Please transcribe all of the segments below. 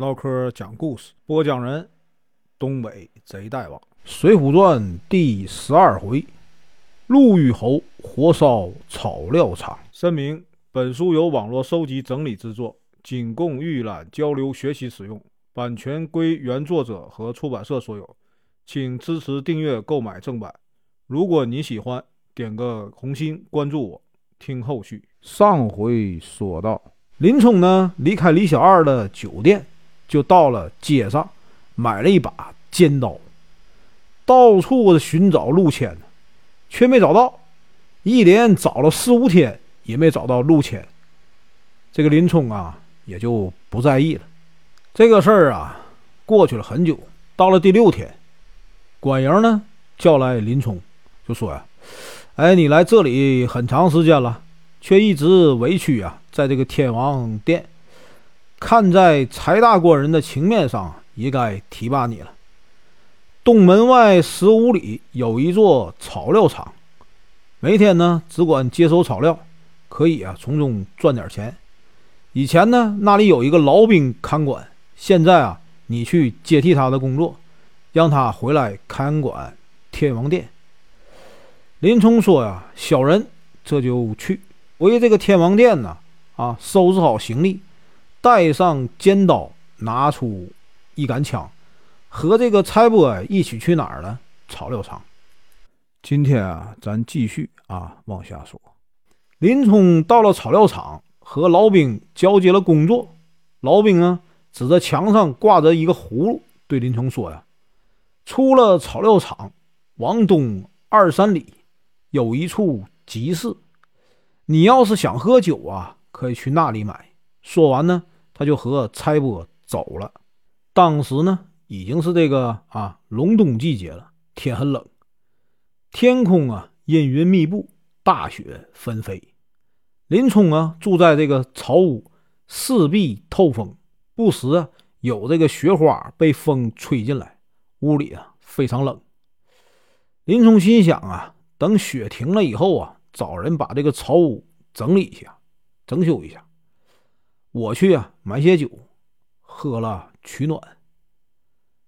唠嗑讲故事，播讲人：东北贼大王，《水浒传》第十二回：陆虞侯火烧草料场。声明：本书由网络收集整理制作，仅供预览、交流、学习使用，版权归原作者和出版社所有，请支持订阅、购买正版。如果你喜欢，点个红心，关注我，听后续。上回说到，林冲呢离开李小二的酒店。就到了街上，买了一把尖刀，到处的寻找陆谦，却没找到，一连找了四五天也没找到陆谦。这个林冲啊，也就不在意了。这个事儿啊，过去了很久，到了第六天，管营呢叫来林冲，就说呀：“哎，你来这里很长时间了，却一直委屈啊，在这个天王殿。”看在柴大官人的情面上，也该提拔你了。东门外十五里有一座草料场，每天呢只管接收草料，可以啊从中赚点钱。以前呢那里有一个老兵看管，现在啊你去接替他的工作，让他回来看管天王殿。林冲说呀：“小人这就去回这个天王殿呢，啊收拾好行李。”带上尖刀，拿出一杆枪，和这个蔡波一起去哪儿了？草料场。今天啊，咱继续啊往下说。林冲到了草料场，和老兵交接了工作。老兵啊，指着墙上挂着一个葫芦，对林冲说呀：“出了草料场，往东二三里，有一处集市。你要是想喝酒啊，可以去那里买。”说完呢。他就和蔡波走了。当时呢，已经是这个啊隆冬季节了，天很冷，天空啊阴云密布，大雪纷飞。林冲啊住在这个草屋，四壁透风，不时啊有这个雪花被风吹进来，屋里啊非常冷。林冲心想啊，等雪停了以后啊，找人把这个草屋整理一下，整修一下。我去啊，买些酒，喝了取暖。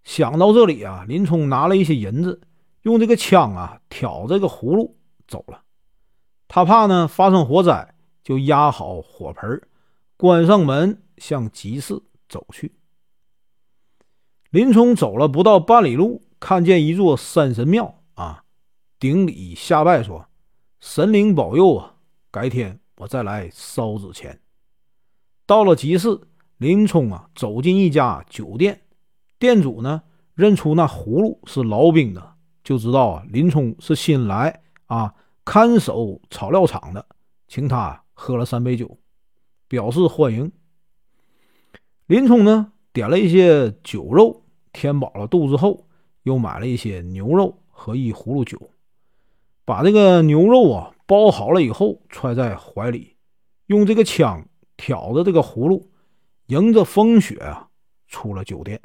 想到这里啊，林冲拿了一些银子，用这个枪啊挑这个葫芦走了。他怕呢发生火灾，就压好火盆，关上门，向集市走去。林冲走了不到半里路，看见一座山神庙啊，顶礼下拜说：“神灵保佑啊，改天我再来烧纸钱。”到了集市，林冲啊走进一家酒店，店主呢认出那葫芦是老兵的，就知道啊林冲是新来啊看守草料场的，请他喝了三杯酒，表示欢迎。林冲呢点了一些酒肉，填饱了肚子后，又买了一些牛肉和一葫芦酒，把这个牛肉啊包好了以后揣在怀里，用这个枪。挑着这个葫芦，迎着风雪啊，出了酒店。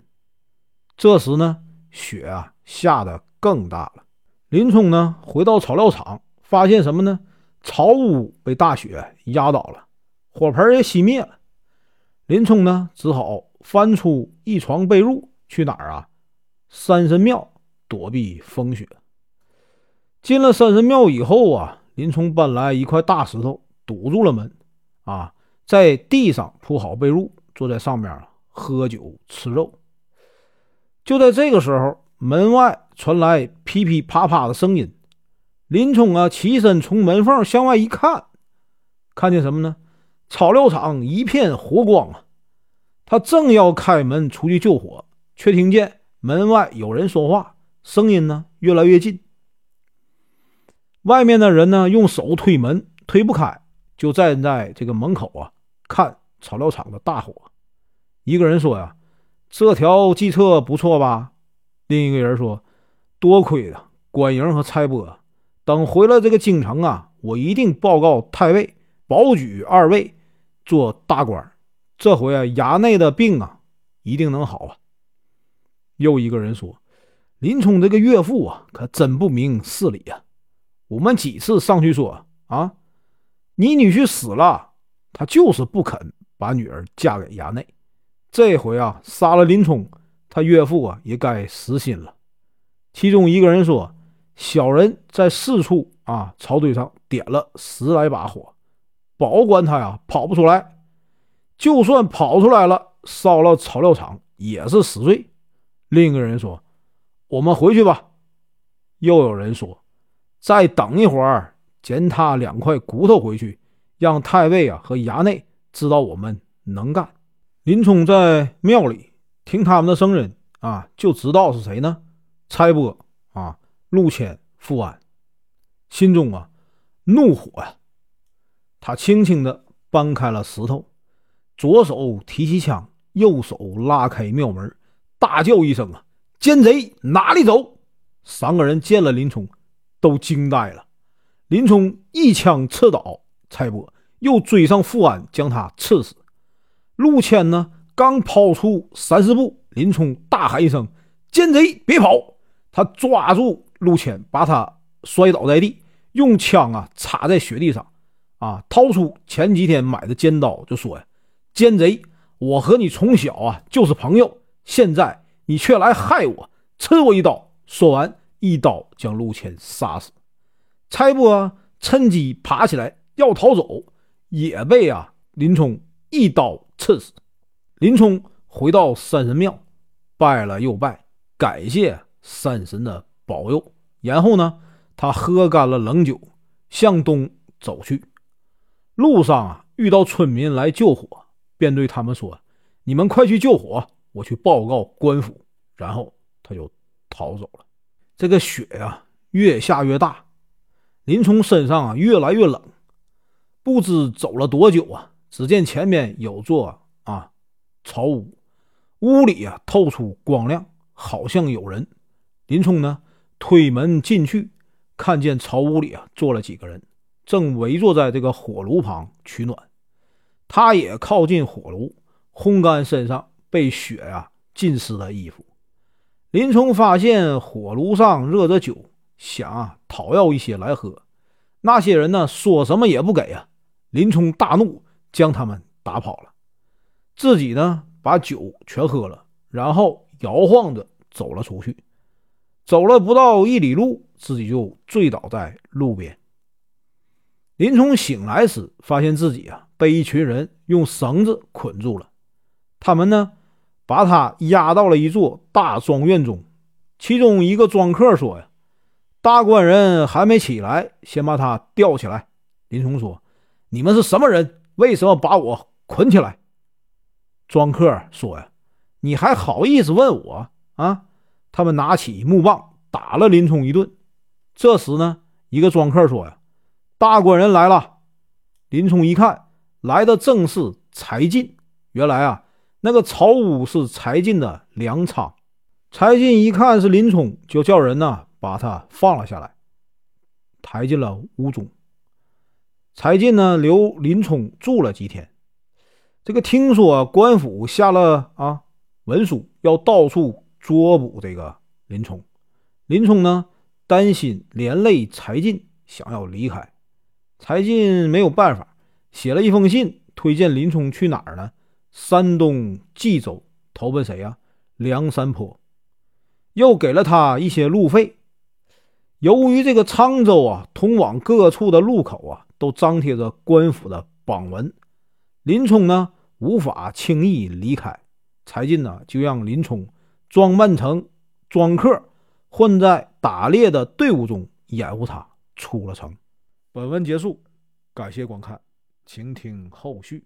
这时呢，雪啊下的更大了。林冲呢，回到草料场，发现什么呢？草屋被大雪压倒了，火盆也熄灭了。林冲呢，只好翻出一床被褥，去哪儿啊？山神庙躲避风雪。进了山神庙以后啊，林冲搬来一块大石头堵住了门，啊。在地上铺好被褥，坐在上面喝酒吃肉。就在这个时候，门外传来噼噼啪啪的声音。林冲啊，起身从门缝向外一看，看见什么呢？草料场一片火光啊！他正要开门出去救火，却听见门外有人说话，声音呢越来越近。外面的人呢用手推门，推不开，就站在这个门口啊。看草料场的大火，一个人说呀：“这条计策不错吧？”另一个人说：“多亏了关营和蔡波，等回了这个京城啊，我一定报告太尉，保举二位做大官。这回啊，衙内的病啊，一定能好啊。”又一个人说：“林冲这个岳父啊，可真不明事理啊！我们几次上去说啊，你女婿死了。”他就是不肯把女儿嫁给衙内，这回啊，杀了林冲，他岳父啊也该死心了。其中一个人说：“小人在四处啊草堆上点了十来把火，保管他呀跑不出来。就算跑出来了，烧了草料场也是死罪。”另一个人说：“我们回去吧。”又有人说：“再等一会儿，捡他两块骨头回去，让太尉啊和衙内知道我们能干。”林冲在庙里听他们的声音啊，就知道是谁呢？差拨啊，陆谦、富安，心中啊怒火呀。他轻轻的搬开了石头，左手提起枪，右手拉开庙门，大叫一声啊：“奸贼，哪里走！”三个人见了林冲，都惊呆了。林冲一枪刺倒蔡伯，又追上富安，将他刺死。陆谦呢？刚跑出三四步，林冲大喊一声：“奸贼，别跑！”他抓住陆谦，把他摔倒在地，用枪啊插在雪地上，啊，掏出前几天买的尖刀，就说：“呀，奸贼，我和你从小啊就是朋友，现在你却来害我，刺我一刀！”说完，一刀将陆谦杀死。差拨趁机爬起来要逃走，也被啊林冲一刀。刺死林冲，回到山神庙，拜了又拜，感谢山神的保佑。然后呢，他喝干了冷酒，向东走去。路上啊，遇到村民来救火，便对他们说：“你们快去救火，我去报告官府。”然后他就逃走了。这个雪呀，越下越大，林冲身上啊越来越冷，不知走了多久啊。只见前面有座啊草屋，屋里啊透出光亮，好像有人。林冲呢推门进去，看见草屋里啊坐了几个人，正围坐在这个火炉旁取暖。他也靠近火炉，烘干身上被雪呀浸湿的衣服。林冲发现火炉上热着酒，想啊讨要一些来喝。那些人呢说什么也不给啊。林冲大怒。将他们打跑了，自己呢把酒全喝了，然后摇晃着走了出去。走了不到一里路，自己就醉倒在路边。林冲醒来时，发现自己啊被一群人用绳子捆住了。他们呢把他押到了一座大庄院中。其中一个庄客说：“呀，大官人还没起来，先把他吊起来。”林冲说：“你们是什么人？”为什么把我捆起来？庄客说：“呀，你还好意思问我啊？”他们拿起木棒打了林冲一顿。这时呢，一个庄客说：“呀，大官人来了。”林冲一看，来的正是柴进。原来啊，那个草屋是柴进的粮仓。柴进一看是林冲，就叫人呢把他放了下来，抬进了屋中。柴进呢，留林冲住了几天。这个听说官府下了啊文书，要到处捉捕这个林冲。林冲呢，担心连累柴进，想要离开。柴进没有办法，写了一封信，推荐林冲去哪儿呢？山东冀州，投奔谁呀？梁山坡。又给了他一些路费。由于这个沧州啊，通往各处的路口啊。都张贴着官府的榜文，林冲呢无法轻易离开。柴进呢就让林冲装扮成庄客，混在打猎的队伍中掩护他出了城。本文结束，感谢观看，请听后续。